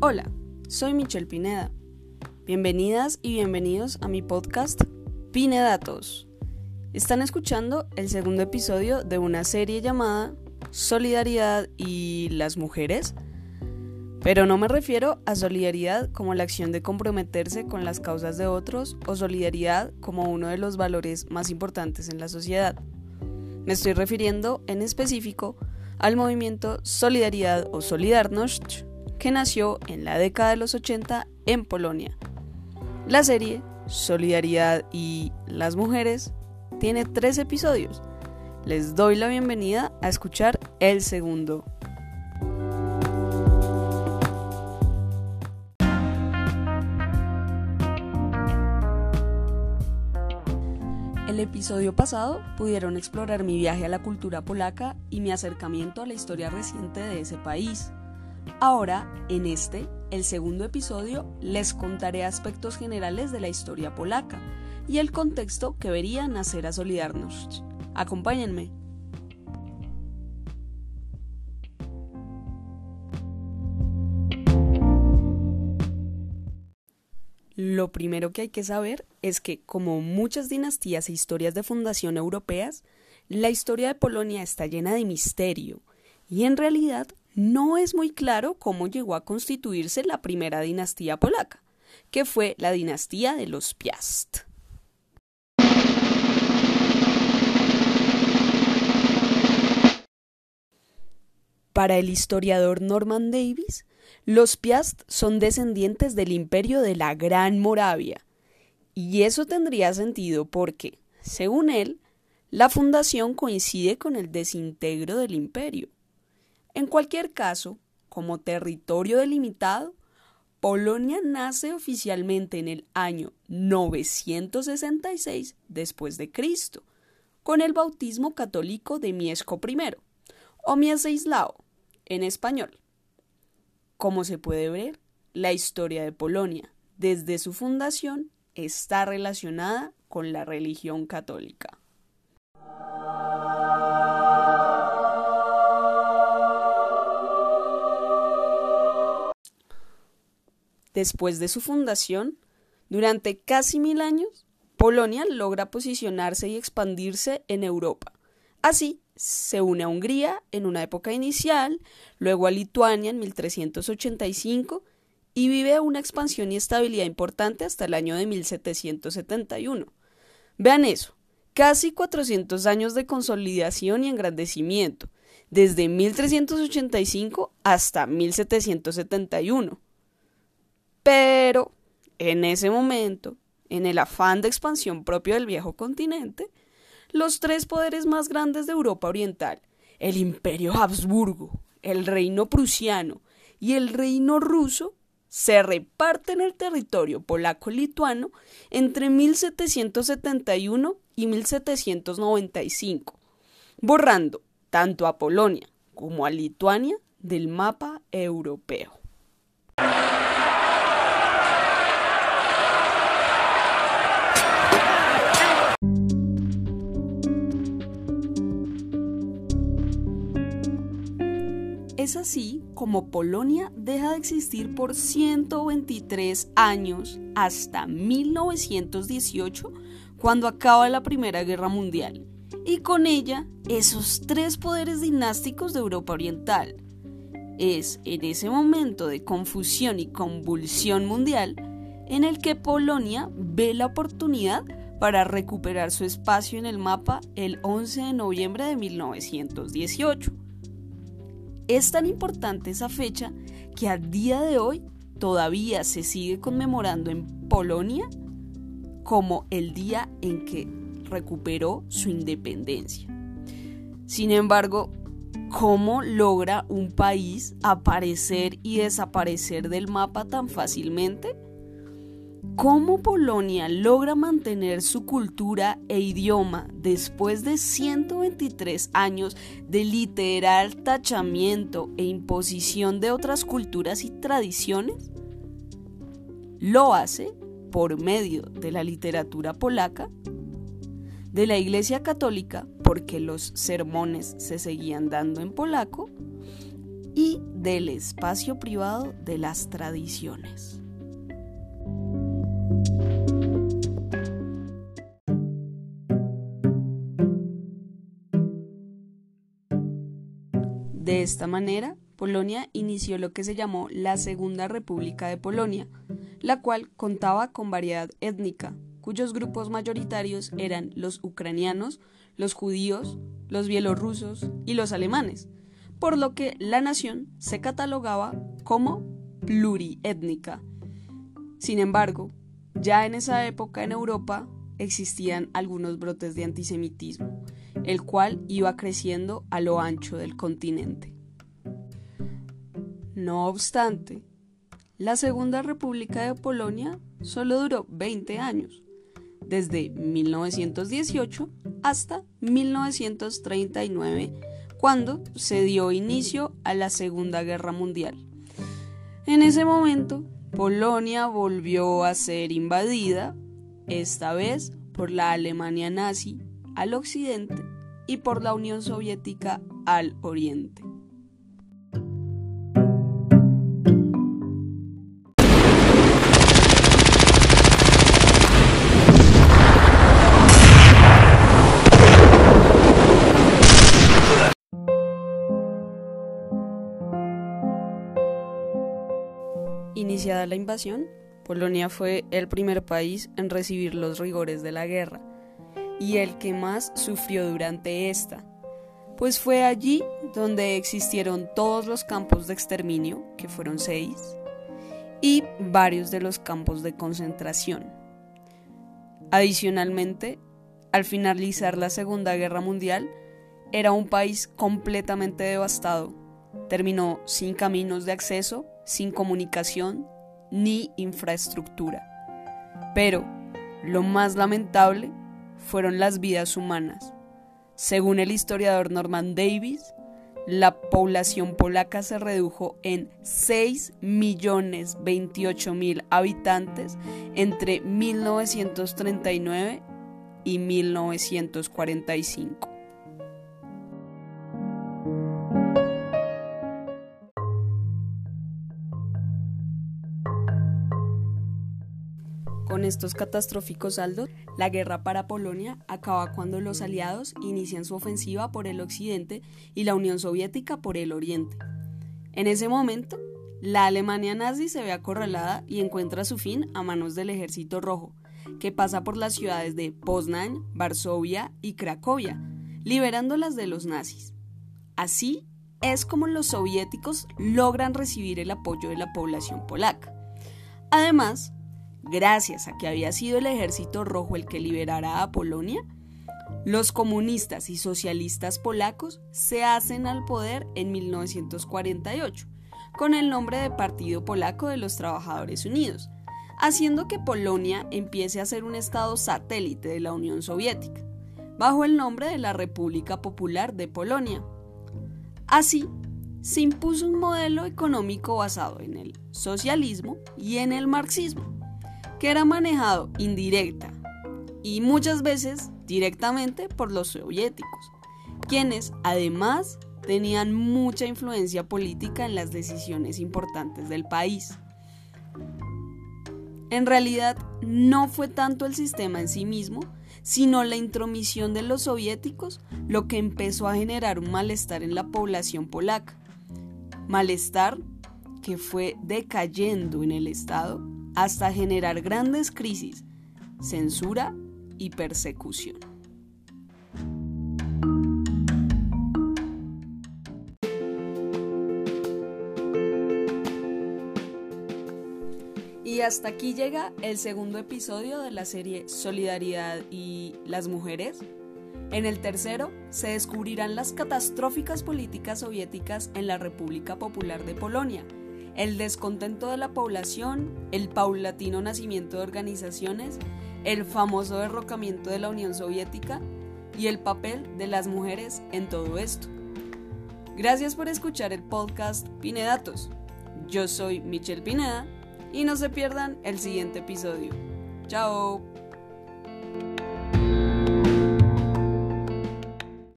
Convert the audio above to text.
Hola, soy Michelle Pineda. Bienvenidas y bienvenidos a mi podcast Pinedatos. Están escuchando el segundo episodio de una serie llamada Solidaridad y las mujeres. Pero no me refiero a solidaridad como la acción de comprometerse con las causas de otros o solidaridad como uno de los valores más importantes en la sociedad. Me estoy refiriendo en específico al movimiento Solidaridad o Solidarność que nació en la década de los 80 en Polonia. La serie Solidaridad y las mujeres tiene tres episodios. Les doy la bienvenida a escuchar el segundo. El episodio pasado pudieron explorar mi viaje a la cultura polaca y mi acercamiento a la historia reciente de ese país. Ahora, en este, el segundo episodio, les contaré aspectos generales de la historia polaca y el contexto que vería nacer a Solidarność. Acompáñenme. Lo primero que hay que saber es que, como muchas dinastías e historias de fundación europeas, la historia de Polonia está llena de misterio y en realidad no es muy claro cómo llegó a constituirse la primera dinastía polaca, que fue la dinastía de los Piast. Para el historiador Norman Davis, los Piast son descendientes del imperio de la Gran Moravia, y eso tendría sentido porque, según él, la fundación coincide con el desintegro del imperio. En cualquier caso, como territorio delimitado, Polonia nace oficialmente en el año 966 después de Cristo, con el bautismo católico de Miesco I, o Mieseislao, en español. Como se puede ver, la historia de Polonia, desde su fundación, está relacionada con la religión católica. Después de su fundación, durante casi mil años, Polonia logra posicionarse y expandirse en Europa. Así, se une a Hungría en una época inicial, luego a Lituania en 1385 y vive una expansión y estabilidad importante hasta el año de 1771. Vean eso, casi 400 años de consolidación y engrandecimiento, desde 1385 hasta 1771. Pero, en ese momento, en el afán de expansión propio del viejo continente, los tres poderes más grandes de Europa Oriental, el Imperio Habsburgo, el Reino Prusiano y el Reino Ruso, se reparten el territorio polaco-lituano entre 1771 y 1795, borrando tanto a Polonia como a Lituania del mapa europeo. Es así como Polonia deja de existir por 123 años hasta 1918, cuando acaba la Primera Guerra Mundial, y con ella esos tres poderes dinásticos de Europa Oriental. Es en ese momento de confusión y convulsión mundial en el que Polonia ve la oportunidad para recuperar su espacio en el mapa el 11 de noviembre de 1918 es tan importante esa fecha que a día de hoy todavía se sigue conmemorando en Polonia como el día en que recuperó su independencia. Sin embargo, ¿cómo logra un país aparecer y desaparecer del mapa tan fácilmente? ¿Cómo Polonia logra mantener su cultura e idioma después de 123 años de literal tachamiento e imposición de otras culturas y tradiciones? Lo hace por medio de la literatura polaca, de la Iglesia Católica, porque los sermones se seguían dando en polaco, y del espacio privado de las tradiciones. Esta manera, Polonia inició lo que se llamó la Segunda República de Polonia, la cual contaba con variedad étnica, cuyos grupos mayoritarios eran los ucranianos, los judíos, los bielorrusos y los alemanes, por lo que la nación se catalogaba como pluriétnica. Sin embargo, ya en esa época en Europa existían algunos brotes de antisemitismo, el cual iba creciendo a lo ancho del continente. No obstante, la Segunda República de Polonia solo duró 20 años, desde 1918 hasta 1939, cuando se dio inicio a la Segunda Guerra Mundial. En ese momento, Polonia volvió a ser invadida, esta vez por la Alemania nazi al occidente y por la Unión Soviética al oriente. Iniciada la invasión, Polonia fue el primer país en recibir los rigores de la guerra y el que más sufrió durante esta, pues fue allí donde existieron todos los campos de exterminio, que fueron seis, y varios de los campos de concentración. Adicionalmente, al finalizar la Segunda Guerra Mundial, era un país completamente devastado. Terminó sin caminos de acceso sin comunicación ni infraestructura. Pero lo más lamentable fueron las vidas humanas. Según el historiador Norman Davis, la población polaca se redujo en 6.028.000 habitantes entre 1939 y 1945. Con estos catastróficos saldos, la guerra para Polonia acaba cuando los aliados inician su ofensiva por el occidente y la Unión Soviética por el oriente. En ese momento, la Alemania nazi se ve acorralada y encuentra su fin a manos del Ejército Rojo, que pasa por las ciudades de Poznań, Varsovia y Cracovia, liberándolas de los nazis. Así es como los soviéticos logran recibir el apoyo de la población polaca. Además, gracias a que había sido el ejército rojo el que liberara a Polonia, los comunistas y socialistas polacos se hacen al poder en 1948, con el nombre de Partido Polaco de los Trabajadores Unidos, haciendo que Polonia empiece a ser un estado satélite de la Unión Soviética, bajo el nombre de la República Popular de Polonia. Así, se impuso un modelo económico basado en el socialismo y en el marxismo que era manejado indirecta y muchas veces directamente por los soviéticos, quienes además tenían mucha influencia política en las decisiones importantes del país. En realidad, no fue tanto el sistema en sí mismo, sino la intromisión de los soviéticos lo que empezó a generar un malestar en la población polaca. Malestar que fue decayendo en el Estado hasta generar grandes crisis, censura y persecución. Y hasta aquí llega el segundo episodio de la serie Solidaridad y las mujeres. En el tercero se descubrirán las catastróficas políticas soviéticas en la República Popular de Polonia el descontento de la población, el paulatino nacimiento de organizaciones, el famoso derrocamiento de la Unión Soviética y el papel de las mujeres en todo esto. Gracias por escuchar el podcast Pinedatos. Yo soy Michelle Pineda y no se pierdan el siguiente episodio. Chao.